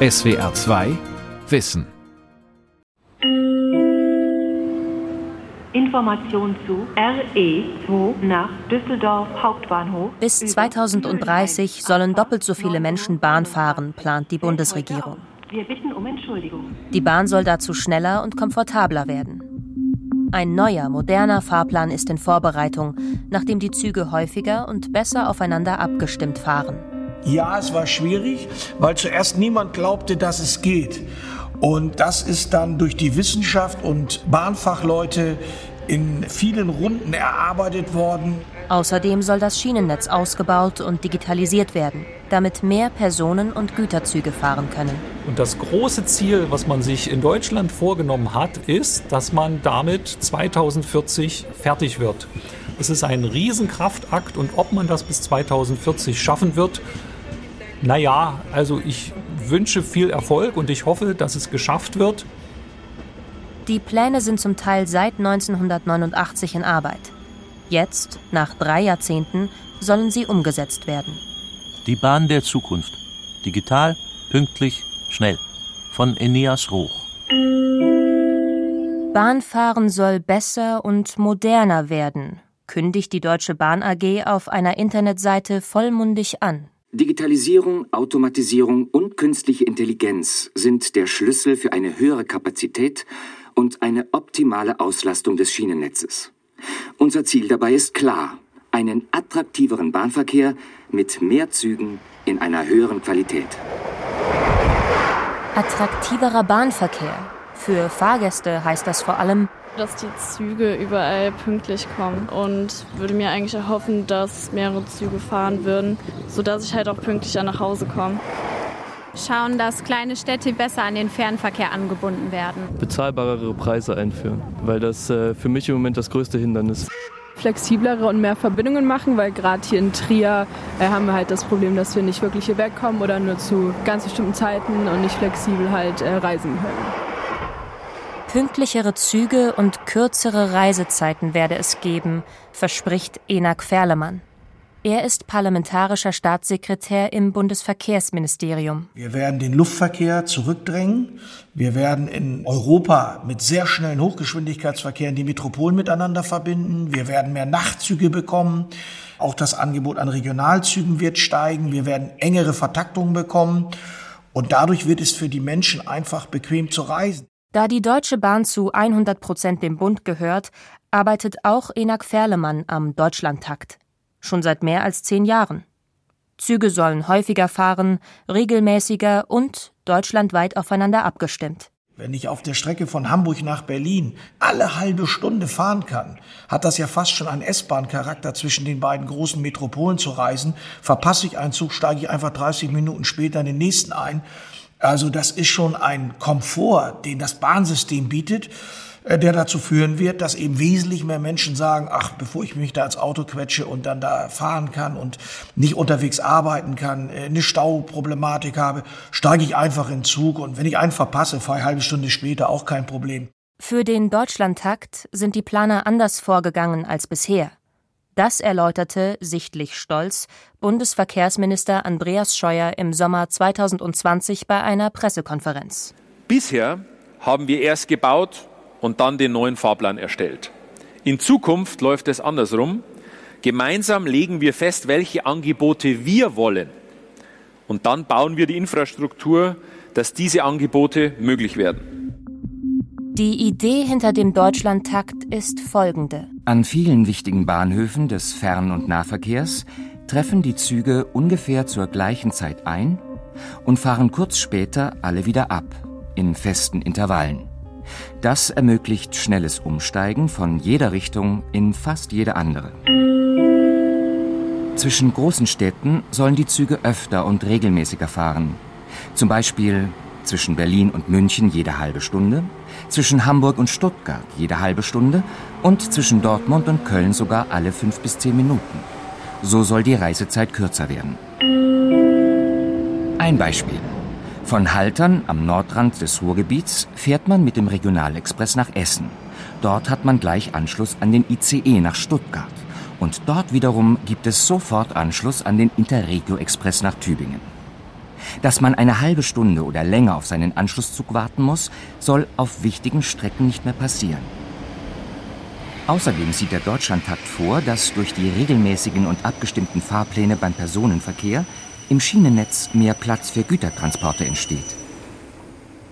SWR 2 Wissen. Information zu RE2 nach Düsseldorf Hauptbahnhof. Bis 2030 sollen doppelt so viele Menschen Bahn fahren, plant die Bundesregierung. Wir bitten um Entschuldigung. Die Bahn soll dazu schneller und komfortabler werden. Ein neuer, moderner Fahrplan ist in Vorbereitung, nachdem die Züge häufiger und besser aufeinander abgestimmt fahren. Ja, es war schwierig, weil zuerst niemand glaubte, dass es geht. Und das ist dann durch die Wissenschaft und Bahnfachleute in vielen Runden erarbeitet worden. Außerdem soll das Schienennetz ausgebaut und digitalisiert werden, damit mehr Personen- und Güterzüge fahren können. Und das große Ziel, was man sich in Deutschland vorgenommen hat, ist, dass man damit 2040 fertig wird. Es ist ein Riesenkraftakt und ob man das bis 2040 schaffen wird, naja, also ich wünsche viel Erfolg und ich hoffe, dass es geschafft wird. Die Pläne sind zum Teil seit 1989 in Arbeit. Jetzt, nach drei Jahrzehnten, sollen sie umgesetzt werden. Die Bahn der Zukunft. Digital, pünktlich, schnell. Von Eneas Roch. Bahnfahren soll besser und moderner werden, kündigt die Deutsche Bahn AG auf einer Internetseite vollmundig an. Digitalisierung, Automatisierung und künstliche Intelligenz sind der Schlüssel für eine höhere Kapazität und eine optimale Auslastung des Schienennetzes. Unser Ziel dabei ist klar, einen attraktiveren Bahnverkehr mit mehr Zügen in einer höheren Qualität. Attraktiverer Bahnverkehr. Für Fahrgäste heißt das vor allem, dass die Züge überall pünktlich kommen und würde mir eigentlich erhoffen, dass mehrere Züge fahren würden, sodass ich halt auch pünktlicher nach Hause komme. Schauen, dass kleine Städte besser an den Fernverkehr angebunden werden. Bezahlbarere Preise einführen, weil das äh, für mich im Moment das größte Hindernis flexiblere und mehr Verbindungen machen, weil gerade hier in Trier äh, haben wir halt das Problem, dass wir nicht wirklich hier wegkommen oder nur zu ganz bestimmten Zeiten und nicht flexibel halt äh, reisen können. Pünktlichere Züge und kürzere Reisezeiten werde es geben, verspricht Enak Ferlemann. Er ist parlamentarischer Staatssekretär im Bundesverkehrsministerium. Wir werden den Luftverkehr zurückdrängen. Wir werden in Europa mit sehr schnellen Hochgeschwindigkeitsverkehren die Metropolen miteinander verbinden. Wir werden mehr Nachtzüge bekommen. Auch das Angebot an Regionalzügen wird steigen. Wir werden engere Vertaktungen bekommen. Und dadurch wird es für die Menschen einfach bequem zu reisen. Da die Deutsche Bahn zu 100 Prozent dem Bund gehört, arbeitet auch Enak Ferlemann am Deutschlandtakt. Schon seit mehr als zehn Jahren. Züge sollen häufiger fahren, regelmäßiger und deutschlandweit aufeinander abgestimmt. Wenn ich auf der Strecke von Hamburg nach Berlin alle halbe Stunde fahren kann, hat das ja fast schon einen S-Bahn-Charakter zwischen den beiden großen Metropolen zu reisen. Verpasse ich einen Zug, steige ich einfach 30 Minuten später in den nächsten ein. Also das ist schon ein Komfort, den das Bahnsystem bietet, der dazu führen wird, dass eben wesentlich mehr Menschen sagen, ach, bevor ich mich da ins Auto quetsche und dann da fahren kann und nicht unterwegs arbeiten kann, äh, eine Stauproblematik habe, steige ich einfach in den Zug und wenn ich einen verpasse, fahre ich eine halbe Stunde später auch kein Problem. Für den Deutschlandtakt sind die Planer anders vorgegangen als bisher. Das erläuterte, sichtlich stolz, Bundesverkehrsminister Andreas Scheuer im Sommer 2020 bei einer Pressekonferenz. Bisher haben wir erst gebaut und dann den neuen Fahrplan erstellt. In Zukunft läuft es andersrum. Gemeinsam legen wir fest, welche Angebote wir wollen. Und dann bauen wir die Infrastruktur, dass diese Angebote möglich werden. Die Idee hinter dem Deutschlandtakt ist folgende. An vielen wichtigen Bahnhöfen des Fern- und Nahverkehrs treffen die Züge ungefähr zur gleichen Zeit ein und fahren kurz später alle wieder ab, in festen Intervallen. Das ermöglicht schnelles Umsteigen von jeder Richtung in fast jede andere. Zwischen großen Städten sollen die Züge öfter und regelmäßiger fahren. Zum Beispiel zwischen Berlin und München jede halbe Stunde, zwischen Hamburg und Stuttgart jede halbe Stunde und zwischen Dortmund und Köln sogar alle fünf bis zehn Minuten. So soll die Reisezeit kürzer werden. Ein Beispiel. Von Haltern am Nordrand des Ruhrgebiets fährt man mit dem Regionalexpress nach Essen. Dort hat man gleich Anschluss an den ICE nach Stuttgart. Und dort wiederum gibt es sofort Anschluss an den Interregio Express nach Tübingen. Dass man eine halbe Stunde oder länger auf seinen Anschlusszug warten muss, soll auf wichtigen Strecken nicht mehr passieren. Außerdem sieht der Deutschlandtakt vor, dass durch die regelmäßigen und abgestimmten Fahrpläne beim Personenverkehr im Schienennetz mehr Platz für Gütertransporte entsteht.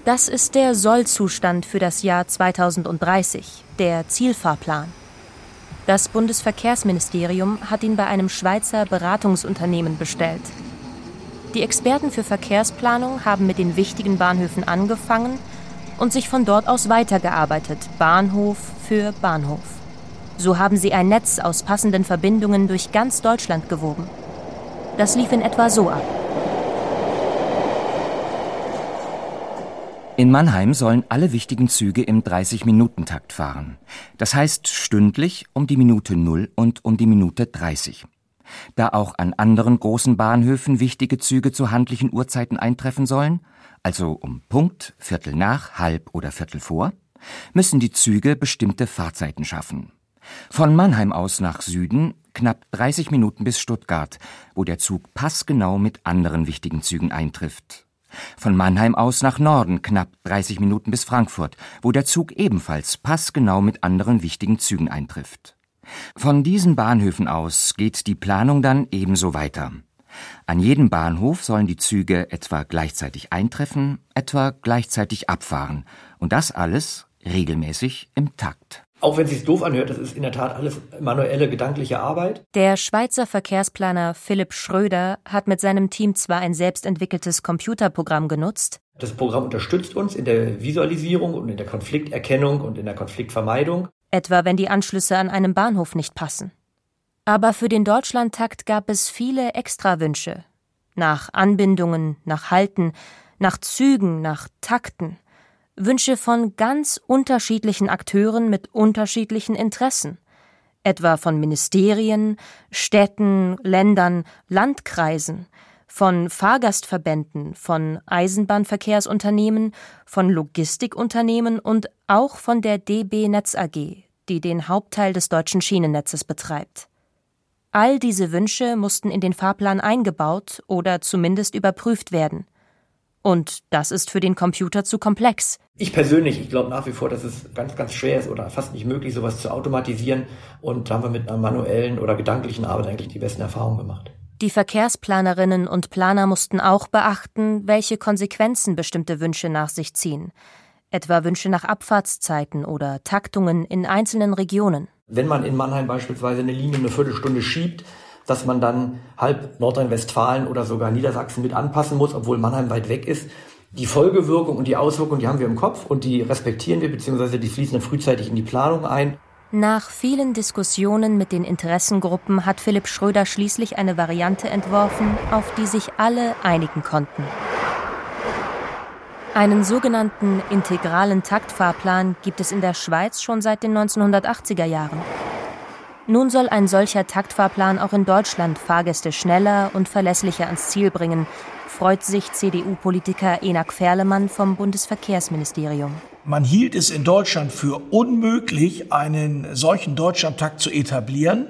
Das ist der Sollzustand für das Jahr 2030, der Zielfahrplan. Das Bundesverkehrsministerium hat ihn bei einem Schweizer Beratungsunternehmen bestellt. Die Experten für Verkehrsplanung haben mit den wichtigen Bahnhöfen angefangen und sich von dort aus weitergearbeitet, Bahnhof für Bahnhof. So haben sie ein Netz aus passenden Verbindungen durch ganz Deutschland gewoben. Das lief in etwa so ab. In Mannheim sollen alle wichtigen Züge im 30-Minuten-Takt fahren. Das heißt stündlich um die Minute 0 und um die Minute 30. Da auch an anderen großen Bahnhöfen wichtige Züge zu handlichen Uhrzeiten eintreffen sollen, also um Punkt, Viertel nach, halb oder Viertel vor, müssen die Züge bestimmte Fahrzeiten schaffen. Von Mannheim aus nach Süden knapp 30 Minuten bis Stuttgart, wo der Zug passgenau mit anderen wichtigen Zügen eintrifft. Von Mannheim aus nach Norden knapp 30 Minuten bis Frankfurt, wo der Zug ebenfalls passgenau mit anderen wichtigen Zügen eintrifft. Von diesen Bahnhöfen aus geht die Planung dann ebenso weiter. An jedem Bahnhof sollen die Züge etwa gleichzeitig eintreffen, etwa gleichzeitig abfahren. Und das alles regelmäßig im Takt. Auch wenn es sich doof anhört, das ist in der Tat alles manuelle, gedankliche Arbeit. Der Schweizer Verkehrsplaner Philipp Schröder hat mit seinem Team zwar ein selbstentwickeltes Computerprogramm genutzt. Das Programm unterstützt uns in der Visualisierung und in der Konflikterkennung und in der Konfliktvermeidung. Etwa wenn die Anschlüsse an einem Bahnhof nicht passen. Aber für den Deutschlandtakt gab es viele Extrawünsche. Nach Anbindungen, nach Halten, nach Zügen, nach Takten. Wünsche von ganz unterschiedlichen Akteuren mit unterschiedlichen Interessen, etwa von Ministerien, Städten, Ländern, Landkreisen, von Fahrgastverbänden, von Eisenbahnverkehrsunternehmen, von Logistikunternehmen und auch von der DB Netz AG, die den Hauptteil des deutschen Schienennetzes betreibt. All diese Wünsche mussten in den Fahrplan eingebaut oder zumindest überprüft werden. Und das ist für den Computer zu komplex. Ich persönlich, ich glaube nach wie vor, dass es ganz, ganz schwer ist oder fast nicht möglich, sowas zu automatisieren. Und da haben wir mit einer manuellen oder gedanklichen Arbeit eigentlich die besten Erfahrungen gemacht. Die Verkehrsplanerinnen und Planer mussten auch beachten, welche Konsequenzen bestimmte Wünsche nach sich ziehen. Etwa Wünsche nach Abfahrtszeiten oder Taktungen in einzelnen Regionen. Wenn man in Mannheim beispielsweise eine Linie eine Viertelstunde schiebt, dass man dann halb Nordrhein-Westfalen oder sogar Niedersachsen mit anpassen muss, obwohl Mannheim weit weg ist. Die Folgewirkung und die Auswirkungen, die haben wir im Kopf und die respektieren wir, beziehungsweise die fließen dann frühzeitig in die Planung ein. Nach vielen Diskussionen mit den Interessengruppen hat Philipp Schröder schließlich eine Variante entworfen, auf die sich alle einigen konnten. Einen sogenannten integralen Taktfahrplan gibt es in der Schweiz schon seit den 1980er Jahren. Nun soll ein solcher Taktfahrplan auch in Deutschland Fahrgäste schneller und verlässlicher ans Ziel bringen, freut sich CDU-Politiker Enak Ferlemann vom Bundesverkehrsministerium. Man hielt es in Deutschland für unmöglich, einen solchen Deutschlandtakt zu etablieren.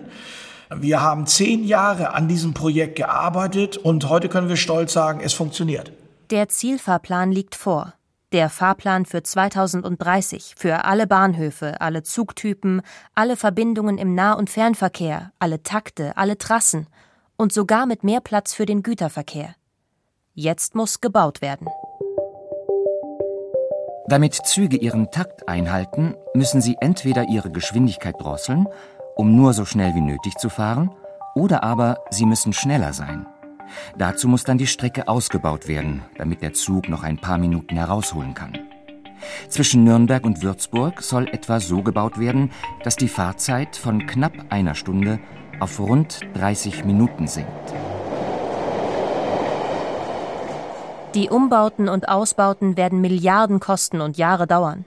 Wir haben zehn Jahre an diesem Projekt gearbeitet und heute können wir stolz sagen, es funktioniert. Der Zielfahrplan liegt vor. Der Fahrplan für 2030 für alle Bahnhöfe, alle Zugtypen, alle Verbindungen im Nah- und Fernverkehr, alle Takte, alle Trassen und sogar mit mehr Platz für den Güterverkehr. Jetzt muss gebaut werden. Damit Züge ihren Takt einhalten, müssen sie entweder ihre Geschwindigkeit drosseln, um nur so schnell wie nötig zu fahren, oder aber sie müssen schneller sein. Dazu muss dann die Strecke ausgebaut werden, damit der Zug noch ein paar Minuten herausholen kann. Zwischen Nürnberg und Würzburg soll etwa so gebaut werden, dass die Fahrzeit von knapp einer Stunde auf rund 30 Minuten sinkt. Die Umbauten und Ausbauten werden Milliarden kosten und Jahre dauern.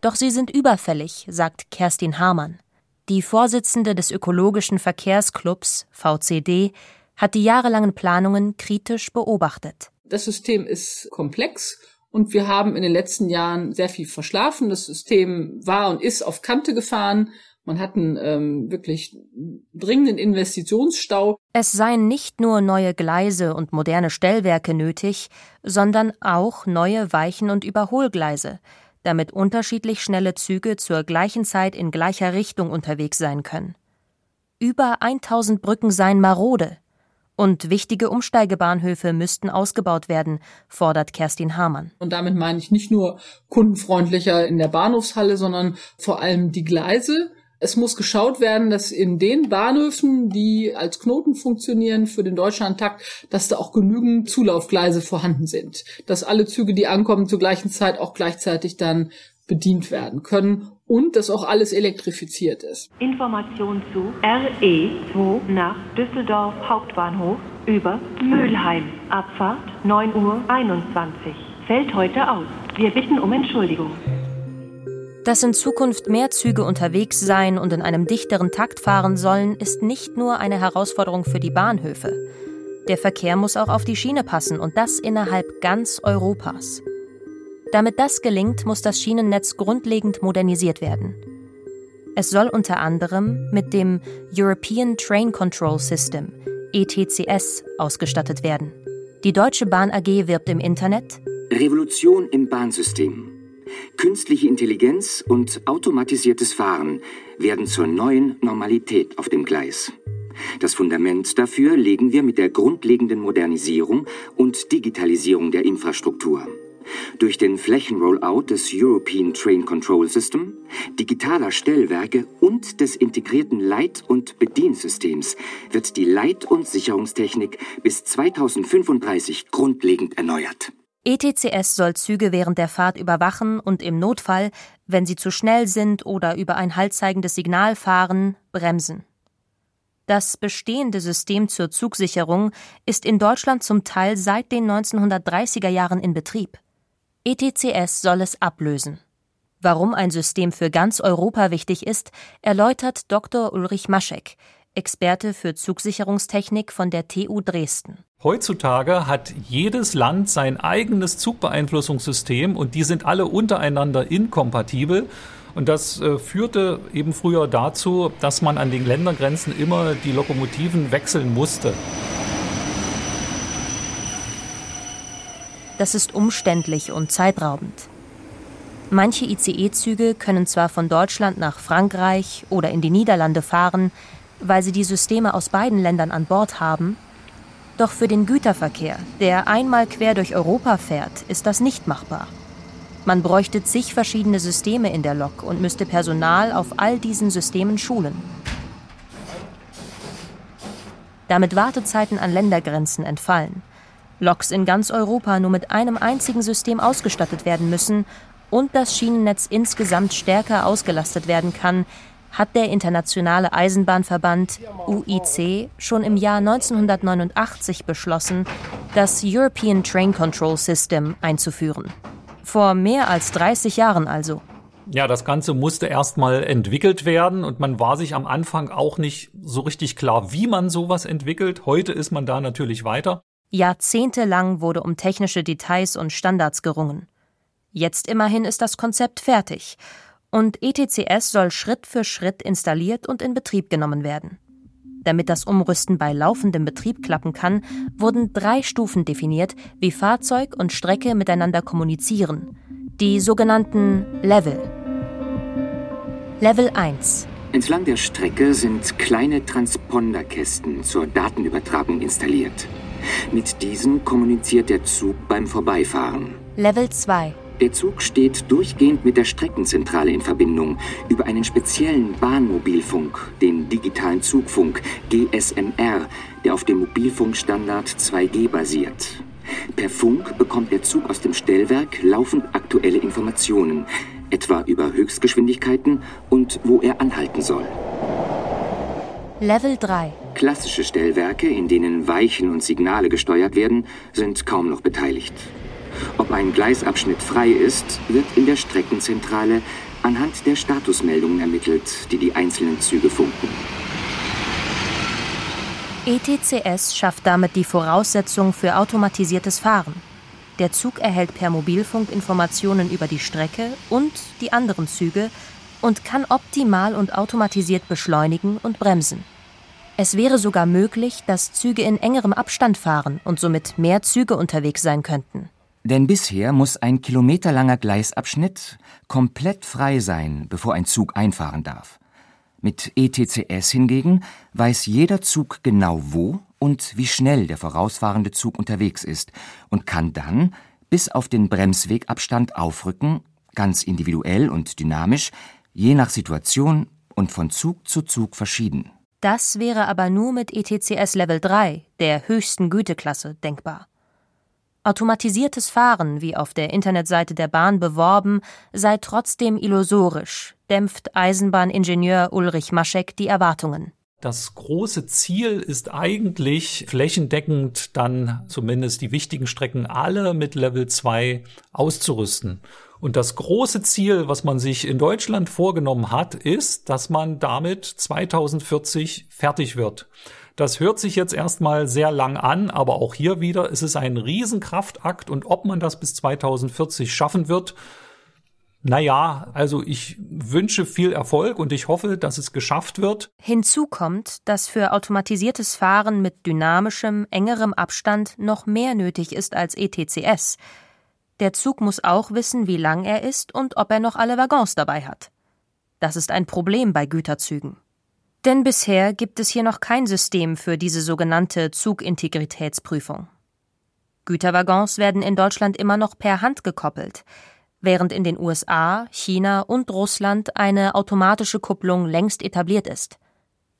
Doch sie sind überfällig, sagt Kerstin Hamann. Die Vorsitzende des Ökologischen Verkehrsclubs VCD hat die jahrelangen Planungen kritisch beobachtet. Das System ist komplex und wir haben in den letzten Jahren sehr viel verschlafen. Das System war und ist auf Kante gefahren. Man hat einen ähm, wirklich dringenden Investitionsstau. Es seien nicht nur neue Gleise und moderne Stellwerke nötig, sondern auch neue Weichen- und Überholgleise, damit unterschiedlich schnelle Züge zur gleichen Zeit in gleicher Richtung unterwegs sein können. Über 1000 Brücken seien marode. Und wichtige Umsteigebahnhöfe müssten ausgebaut werden, fordert Kerstin Hamann. Und damit meine ich nicht nur kundenfreundlicher in der Bahnhofshalle, sondern vor allem die Gleise es muss geschaut werden, dass in den Bahnhöfen, die als Knoten funktionieren für den Deutschlandtakt, dass da auch genügend Zulaufgleise vorhanden sind. Dass alle Züge, die ankommen, zur gleichen Zeit auch gleichzeitig dann bedient werden können und dass auch alles elektrifiziert ist. Information zu RE2 nach Düsseldorf Hauptbahnhof über Mülheim. Abfahrt 9.21 Uhr. Fällt heute aus. Wir bitten um Entschuldigung. Dass in Zukunft mehr Züge unterwegs sein und in einem dichteren Takt fahren sollen, ist nicht nur eine Herausforderung für die Bahnhöfe. Der Verkehr muss auch auf die Schiene passen und das innerhalb ganz Europas. Damit das gelingt, muss das Schienennetz grundlegend modernisiert werden. Es soll unter anderem mit dem European Train Control System ETCS ausgestattet werden. Die Deutsche Bahn AG wirbt im Internet Revolution im Bahnsystem. Künstliche Intelligenz und automatisiertes Fahren werden zur neuen Normalität auf dem Gleis. Das Fundament dafür legen wir mit der grundlegenden Modernisierung und Digitalisierung der Infrastruktur. Durch den Flächenrollout des European Train Control System, digitaler Stellwerke und des integrierten Leit- und Bediensystems wird die Leit- und Sicherungstechnik bis 2035 grundlegend erneuert. ETCS soll Züge während der Fahrt überwachen und im Notfall, wenn sie zu schnell sind oder über ein haltzeigendes Signal fahren, bremsen. Das bestehende System zur Zugsicherung ist in Deutschland zum Teil seit den 1930er Jahren in Betrieb. ETCS soll es ablösen. Warum ein System für ganz Europa wichtig ist, erläutert Dr. Ulrich Maschek, Experte für Zugsicherungstechnik von der TU Dresden. Heutzutage hat jedes Land sein eigenes Zugbeeinflussungssystem und die sind alle untereinander inkompatibel. Und das äh, führte eben früher dazu, dass man an den Ländergrenzen immer die Lokomotiven wechseln musste. Das ist umständlich und zeitraubend. Manche ICE-Züge können zwar von Deutschland nach Frankreich oder in die Niederlande fahren, weil sie die Systeme aus beiden Ländern an Bord haben, doch für den Güterverkehr, der einmal quer durch Europa fährt, ist das nicht machbar. Man bräuchte zig verschiedene Systeme in der Lok und müsste Personal auf all diesen Systemen schulen. Damit Wartezeiten an Ländergrenzen entfallen, Loks in ganz Europa nur mit einem einzigen System ausgestattet werden müssen und das Schienennetz insgesamt stärker ausgelastet werden kann, hat der Internationale Eisenbahnverband UIC schon im Jahr 1989 beschlossen, das European Train Control System einzuführen. Vor mehr als 30 Jahren also. Ja, das Ganze musste erstmal entwickelt werden und man war sich am Anfang auch nicht so richtig klar, wie man sowas entwickelt. Heute ist man da natürlich weiter. Jahrzehntelang wurde um technische Details und Standards gerungen. Jetzt immerhin ist das Konzept fertig und ETCS soll Schritt für Schritt installiert und in Betrieb genommen werden. Damit das Umrüsten bei laufendem Betrieb klappen kann, wurden drei Stufen definiert, wie Fahrzeug und Strecke miteinander kommunizieren. Die sogenannten Level. Level 1. Entlang der Strecke sind kleine Transponderkästen zur Datenübertragung installiert. Mit diesen kommuniziert der Zug beim Vorbeifahren. Level 2. Der Zug steht durchgehend mit der Streckenzentrale in Verbindung über einen speziellen Bahnmobilfunk, den digitalen Zugfunk GSMR, der auf dem Mobilfunkstandard 2G basiert. Per Funk bekommt der Zug aus dem Stellwerk laufend aktuelle Informationen, etwa über Höchstgeschwindigkeiten und wo er anhalten soll. Level 3. Klassische Stellwerke, in denen Weichen und Signale gesteuert werden, sind kaum noch beteiligt. Ob ein Gleisabschnitt frei ist, wird in der Streckenzentrale anhand der Statusmeldungen ermittelt, die die einzelnen Züge funken. ETCS schafft damit die Voraussetzung für automatisiertes Fahren. Der Zug erhält per Mobilfunk Informationen über die Strecke und die anderen Züge und kann optimal und automatisiert beschleunigen und bremsen. Es wäre sogar möglich, dass Züge in engerem Abstand fahren und somit mehr Züge unterwegs sein könnten. Denn bisher muss ein kilometerlanger Gleisabschnitt komplett frei sein, bevor ein Zug einfahren darf. Mit ETCS hingegen weiß jeder Zug genau wo und wie schnell der vorausfahrende Zug unterwegs ist und kann dann bis auf den Bremswegabstand aufrücken, ganz individuell und dynamisch, je nach Situation und von Zug zu Zug verschieden. Das wäre aber nur mit ETCS Level 3, der höchsten Güteklasse, denkbar. Automatisiertes Fahren, wie auf der Internetseite der Bahn beworben, sei trotzdem illusorisch, dämpft Eisenbahningenieur Ulrich Maschek die Erwartungen. Das große Ziel ist eigentlich flächendeckend dann zumindest die wichtigen Strecken alle mit Level 2 auszurüsten. Und das große Ziel, was man sich in Deutschland vorgenommen hat, ist, dass man damit 2040 fertig wird. Das hört sich jetzt erstmal sehr lang an, aber auch hier wieder ist es ein Riesenkraftakt und ob man das bis 2040 schaffen wird, naja, also ich wünsche viel Erfolg und ich hoffe, dass es geschafft wird. Hinzu kommt, dass für automatisiertes Fahren mit dynamischem, engerem Abstand noch mehr nötig ist als ETCS. Der Zug muss auch wissen, wie lang er ist und ob er noch alle Waggons dabei hat. Das ist ein Problem bei Güterzügen. Denn bisher gibt es hier noch kein System für diese sogenannte Zugintegritätsprüfung. Güterwaggons werden in Deutschland immer noch per Hand gekoppelt während in den USA, China und Russland eine automatische Kupplung längst etabliert ist.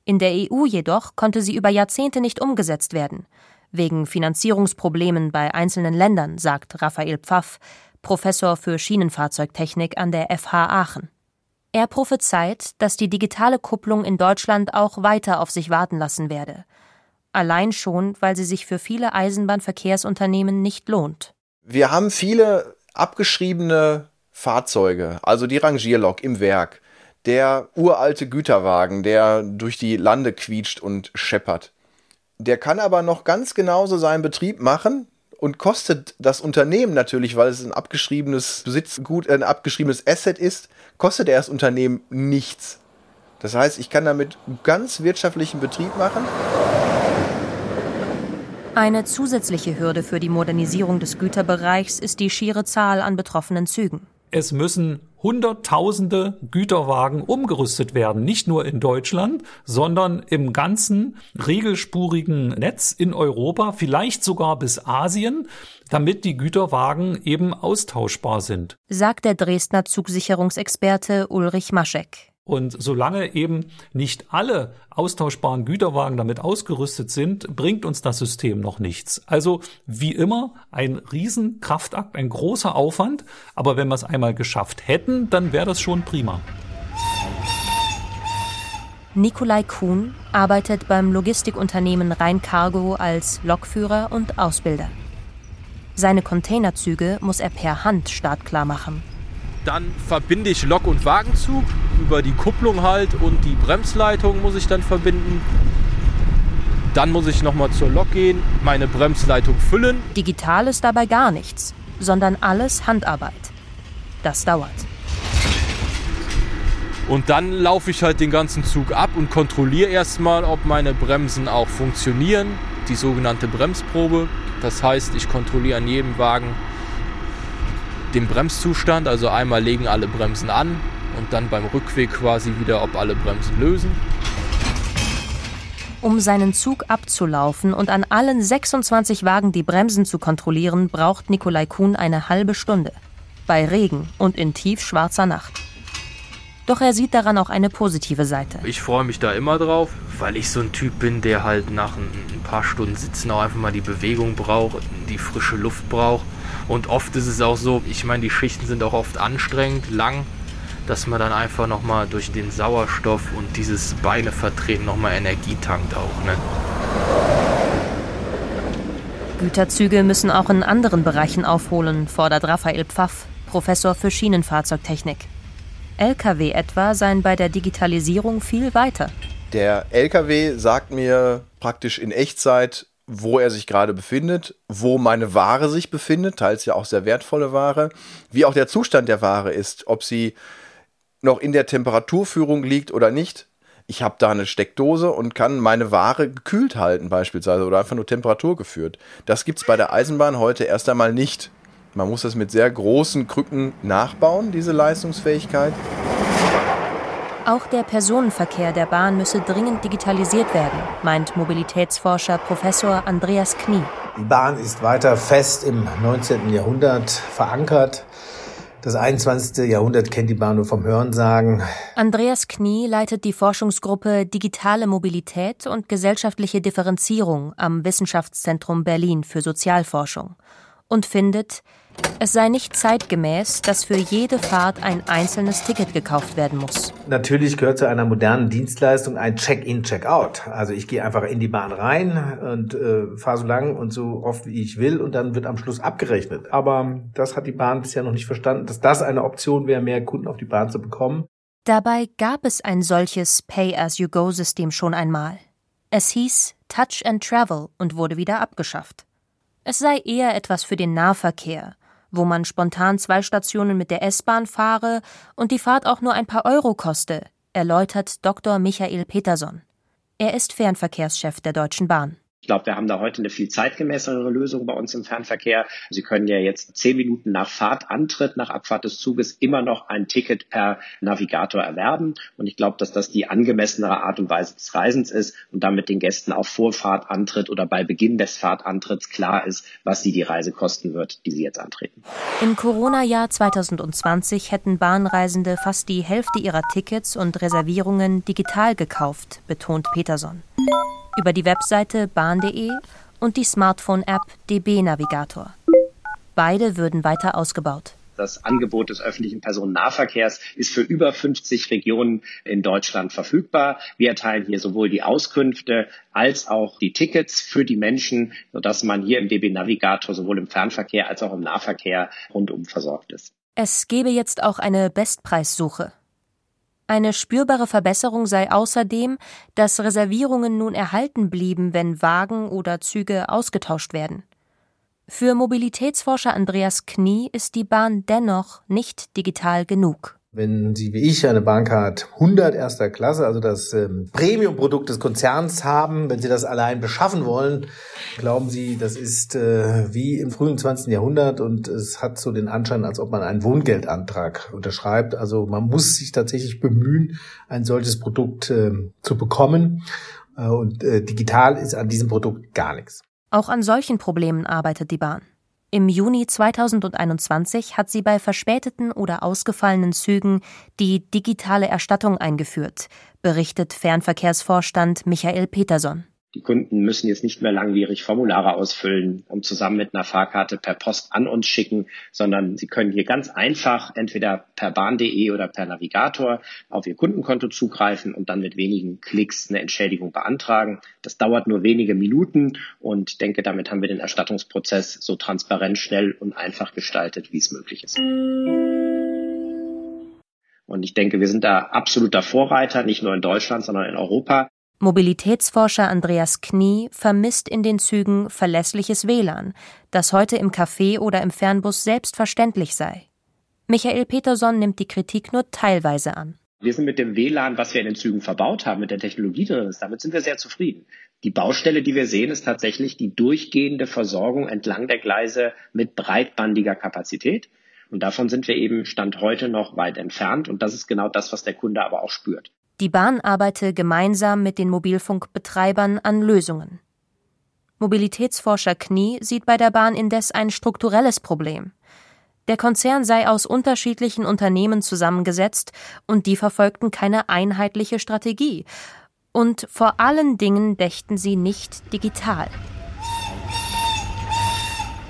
In der EU jedoch konnte sie über Jahrzehnte nicht umgesetzt werden, wegen Finanzierungsproblemen bei einzelnen Ländern, sagt Raphael Pfaff, Professor für Schienenfahrzeugtechnik an der FH Aachen. Er prophezeit, dass die digitale Kupplung in Deutschland auch weiter auf sich warten lassen werde. Allein schon, weil sie sich für viele Eisenbahnverkehrsunternehmen nicht lohnt. Wir haben viele abgeschriebene Fahrzeuge, also die Rangierlok im Werk, der uralte Güterwagen, der durch die Lande quietscht und scheppert. Der kann aber noch ganz genauso seinen Betrieb machen und kostet das Unternehmen natürlich, weil es ein abgeschriebenes Besitzgut, ein abgeschriebenes Asset ist, kostet er das Unternehmen nichts. Das heißt, ich kann damit ganz wirtschaftlichen Betrieb machen. Eine zusätzliche Hürde für die Modernisierung des Güterbereichs ist die schiere Zahl an betroffenen Zügen. Es müssen Hunderttausende Güterwagen umgerüstet werden, nicht nur in Deutschland, sondern im ganzen regelspurigen Netz in Europa, vielleicht sogar bis Asien, damit die Güterwagen eben austauschbar sind. Sagt der Dresdner Zugsicherungsexperte Ulrich Maschek. Und solange eben nicht alle austauschbaren Güterwagen damit ausgerüstet sind, bringt uns das System noch nichts. Also wie immer ein Riesenkraftakt, ein großer Aufwand, aber wenn wir es einmal geschafft hätten, dann wäre das schon prima. Nikolai Kuhn arbeitet beim Logistikunternehmen Rheincargo als Lokführer und Ausbilder. Seine Containerzüge muss er per Hand startklar machen. Dann verbinde ich Lok- und Wagenzug über die Kupplung halt und die Bremsleitung muss ich dann verbinden. Dann muss ich nochmal zur Lok gehen, meine Bremsleitung füllen. Digital ist dabei gar nichts, sondern alles Handarbeit. Das dauert. Und dann laufe ich halt den ganzen Zug ab und kontrolliere erstmal, ob meine Bremsen auch funktionieren. Die sogenannte Bremsprobe. Das heißt, ich kontrolliere an jedem Wagen, den Bremszustand. Also einmal legen alle Bremsen an und dann beim Rückweg quasi wieder, ob alle Bremsen lösen. Um seinen Zug abzulaufen und an allen 26 Wagen die Bremsen zu kontrollieren, braucht Nikolai Kuhn eine halbe Stunde. Bei Regen und in tiefschwarzer Nacht. Doch er sieht daran auch eine positive Seite. Ich freue mich da immer drauf, weil ich so ein Typ bin, der halt nach ein paar Stunden Sitzen auch einfach mal die Bewegung braucht, die frische Luft braucht. Und oft ist es auch so, ich meine, die Schichten sind auch oft anstrengend, lang, dass man dann einfach nochmal durch den Sauerstoff und dieses Beinevertreten nochmal Energie tankt auch. Ne? Güterzüge müssen auch in anderen Bereichen aufholen, fordert Raphael Pfaff, Professor für Schienenfahrzeugtechnik. Lkw etwa seien bei der Digitalisierung viel weiter. Der Lkw sagt mir praktisch in Echtzeit, wo er sich gerade befindet, wo meine Ware sich befindet, teils ja auch sehr wertvolle Ware, wie auch der Zustand der Ware ist, ob sie noch in der Temperaturführung liegt oder nicht. Ich habe da eine Steckdose und kann meine Ware gekühlt halten beispielsweise oder einfach nur Temperatur geführt. Das gibt es bei der Eisenbahn heute erst einmal nicht. Man muss das mit sehr großen Krücken nachbauen, diese Leistungsfähigkeit. Auch der Personenverkehr der Bahn müsse dringend digitalisiert werden, meint Mobilitätsforscher Professor Andreas Knie. Die Bahn ist weiter fest im 19. Jahrhundert verankert. Das 21. Jahrhundert kennt die Bahn nur vom Hörensagen. Andreas Knie leitet die Forschungsgruppe Digitale Mobilität und gesellschaftliche Differenzierung am Wissenschaftszentrum Berlin für Sozialforschung und findet, es sei nicht zeitgemäß, dass für jede Fahrt ein einzelnes Ticket gekauft werden muss. Natürlich gehört zu einer modernen Dienstleistung ein Check-in, Check-out. Also ich gehe einfach in die Bahn rein und äh, fahre so lang und so oft wie ich will und dann wird am Schluss abgerechnet. Aber das hat die Bahn bisher noch nicht verstanden, dass das eine Option wäre, mehr Kunden auf die Bahn zu bekommen. Dabei gab es ein solches Pay-as-you-go-System schon einmal. Es hieß Touch and Travel und wurde wieder abgeschafft. Es sei eher etwas für den Nahverkehr, wo man spontan zwei Stationen mit der S-Bahn fahre und die Fahrt auch nur ein paar Euro koste, erläutert Dr. Michael Peterson. Er ist Fernverkehrschef der Deutschen Bahn. Ich glaube, wir haben da heute eine viel zeitgemäßere Lösung bei uns im Fernverkehr. Sie können ja jetzt zehn Minuten nach Fahrtantritt, nach Abfahrt des Zuges immer noch ein Ticket per Navigator erwerben. Und ich glaube, dass das die angemessenere Art und Weise des Reisens ist und damit den Gästen auch vor Fahrtantritt oder bei Beginn des Fahrtantritts klar ist, was sie die Reise kosten wird, die sie jetzt antreten. Im Corona-Jahr 2020 hätten Bahnreisende fast die Hälfte ihrer Tickets und Reservierungen digital gekauft, betont Peterson über die Webseite bahn.de und die Smartphone-App DB Navigator. Beide würden weiter ausgebaut. Das Angebot des öffentlichen Personennahverkehrs ist für über 50 Regionen in Deutschland verfügbar. Wir erteilen hier sowohl die Auskünfte als auch die Tickets für die Menschen, sodass man hier im DB Navigator sowohl im Fernverkehr als auch im Nahverkehr rundum versorgt ist. Es gebe jetzt auch eine Bestpreissuche. Eine spürbare Verbesserung sei außerdem, dass Reservierungen nun erhalten blieben, wenn Wagen oder Züge ausgetauscht werden. Für Mobilitätsforscher Andreas Knie ist die Bahn dennoch nicht digital genug. Wenn Sie wie ich eine Bahncard 100 erster Klasse, also das ähm, Premium-Produkt des Konzerns haben, wenn Sie das allein beschaffen wollen, glauben Sie, das ist äh, wie im frühen 20. Jahrhundert und es hat so den Anschein, als ob man einen Wohngeldantrag unterschreibt. Also man muss sich tatsächlich bemühen, ein solches Produkt äh, zu bekommen. Äh, und äh, digital ist an diesem Produkt gar nichts. Auch an solchen Problemen arbeitet die Bahn. Im Juni 2021 hat sie bei verspäteten oder ausgefallenen Zügen die digitale Erstattung eingeführt, berichtet Fernverkehrsvorstand Michael Peterson. Die Kunden müssen jetzt nicht mehr langwierig Formulare ausfüllen und zusammen mit einer Fahrkarte per Post an uns schicken, sondern sie können hier ganz einfach entweder per bahn.de oder per Navigator auf ihr Kundenkonto zugreifen und dann mit wenigen Klicks eine Entschädigung beantragen. Das dauert nur wenige Minuten und denke, damit haben wir den Erstattungsprozess so transparent, schnell und einfach gestaltet, wie es möglich ist. Und ich denke, wir sind da absoluter Vorreiter, nicht nur in Deutschland, sondern in Europa. Mobilitätsforscher Andreas Knie vermisst in den Zügen verlässliches WLAN, das heute im Café oder im Fernbus selbstverständlich sei. Michael Peterson nimmt die Kritik nur teilweise an. Wir sind mit dem WLAN, was wir in den Zügen verbaut haben, mit der Technologie drin ist, damit sind wir sehr zufrieden. Die Baustelle, die wir sehen, ist tatsächlich die durchgehende Versorgung entlang der Gleise mit breitbandiger Kapazität. Und davon sind wir eben Stand heute noch weit entfernt. Und das ist genau das, was der Kunde aber auch spürt. Die Bahn arbeite gemeinsam mit den Mobilfunkbetreibern an Lösungen. Mobilitätsforscher Knie sieht bei der Bahn indes ein strukturelles Problem. Der Konzern sei aus unterschiedlichen Unternehmen zusammengesetzt und die verfolgten keine einheitliche Strategie. Und vor allen Dingen dächten sie nicht digital.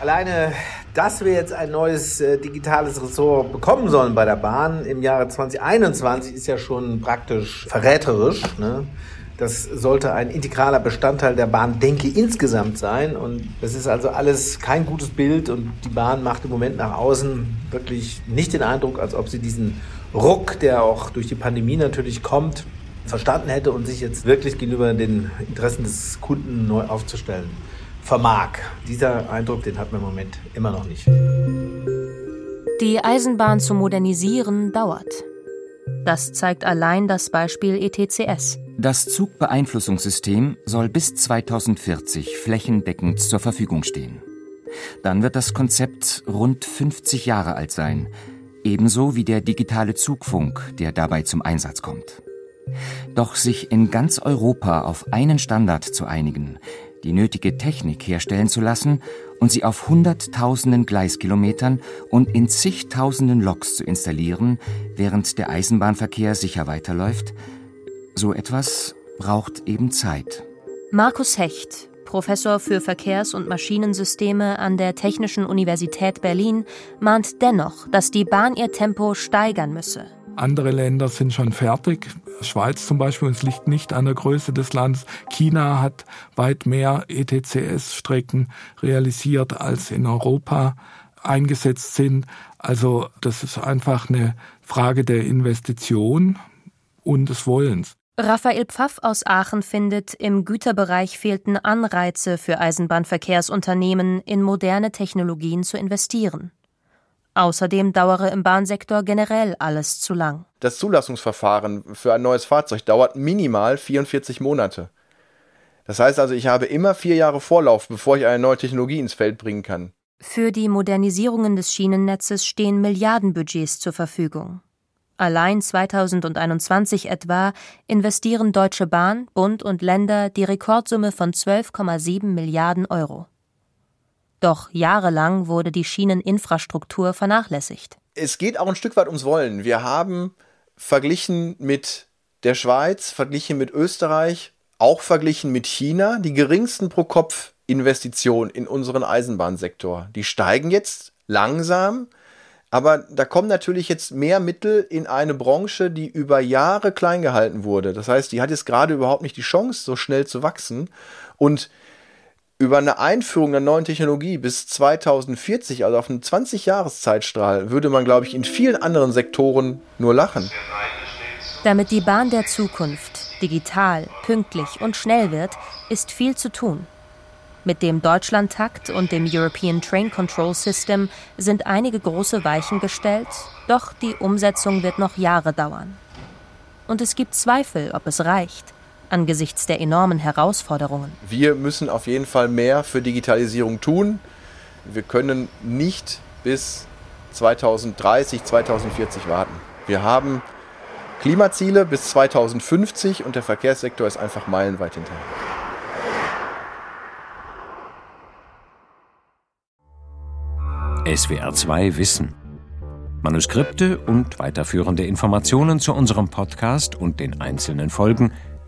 Alleine dass wir jetzt ein neues äh, digitales Ressort bekommen sollen bei der Bahn im Jahre 2021 ist ja schon praktisch verräterisch. Ne? Das sollte ein integraler Bestandteil der Bahn, denke insgesamt sein. Und das ist also alles kein gutes Bild. Und die Bahn macht im Moment nach außen wirklich nicht den Eindruck, als ob sie diesen Ruck, der auch durch die Pandemie natürlich kommt, verstanden hätte und sich jetzt wirklich gegenüber den Interessen des Kunden neu aufzustellen vermag. Dieser Eindruck, den hat man im Moment immer noch nicht. Die Eisenbahn zu modernisieren dauert. Das zeigt allein das Beispiel ETCS. Das Zugbeeinflussungssystem soll bis 2040 flächendeckend zur Verfügung stehen. Dann wird das Konzept rund 50 Jahre alt sein, ebenso wie der digitale Zugfunk, der dabei zum Einsatz kommt. Doch sich in ganz Europa auf einen Standard zu einigen, die nötige Technik herstellen zu lassen und sie auf Hunderttausenden Gleiskilometern und in zigtausenden Loks zu installieren, während der Eisenbahnverkehr sicher weiterläuft, so etwas braucht eben Zeit. Markus Hecht, Professor für Verkehrs- und Maschinensysteme an der Technischen Universität Berlin, mahnt dennoch, dass die Bahn ihr Tempo steigern müsse. Andere Länder sind schon fertig. Schweiz zum Beispiel, uns liegt nicht an der Größe des Landes. China hat weit mehr ETCS-Strecken realisiert, als in Europa eingesetzt sind. Also das ist einfach eine Frage der Investition und des Wollens. Raphael Pfaff aus Aachen findet, im Güterbereich fehlten Anreize für Eisenbahnverkehrsunternehmen, in moderne Technologien zu investieren. Außerdem dauere im Bahnsektor generell alles zu lang. Das Zulassungsverfahren für ein neues Fahrzeug dauert minimal 44 Monate. Das heißt also, ich habe immer vier Jahre Vorlauf, bevor ich eine neue Technologie ins Feld bringen kann. Für die Modernisierungen des Schienennetzes stehen Milliardenbudgets zur Verfügung. Allein 2021 etwa investieren Deutsche Bahn, Bund und Länder die Rekordsumme von 12,7 Milliarden Euro. Doch jahrelang wurde die Schieneninfrastruktur vernachlässigt. Es geht auch ein Stück weit ums Wollen. Wir haben verglichen mit der Schweiz, verglichen mit Österreich, auch verglichen mit China die geringsten Pro-Kopf-Investitionen in unseren Eisenbahnsektor. Die steigen jetzt langsam, aber da kommen natürlich jetzt mehr Mittel in eine Branche, die über Jahre klein gehalten wurde. Das heißt, die hat jetzt gerade überhaupt nicht die Chance, so schnell zu wachsen. Und über eine Einführung der neuen Technologie bis 2040, also auf einen 20-Jahres-Zeitstrahl, würde man, glaube ich, in vielen anderen Sektoren nur lachen. Damit die Bahn der Zukunft digital, pünktlich und schnell wird, ist viel zu tun. Mit dem Deutschlandtakt und dem European Train Control System sind einige große Weichen gestellt, doch die Umsetzung wird noch Jahre dauern. Und es gibt Zweifel, ob es reicht angesichts der enormen Herausforderungen. Wir müssen auf jeden Fall mehr für Digitalisierung tun. Wir können nicht bis 2030, 2040 warten. Wir haben Klimaziele bis 2050 und der Verkehrssektor ist einfach meilenweit hinterher. SWR 2 Wissen. Manuskripte und weiterführende Informationen zu unserem Podcast und den einzelnen Folgen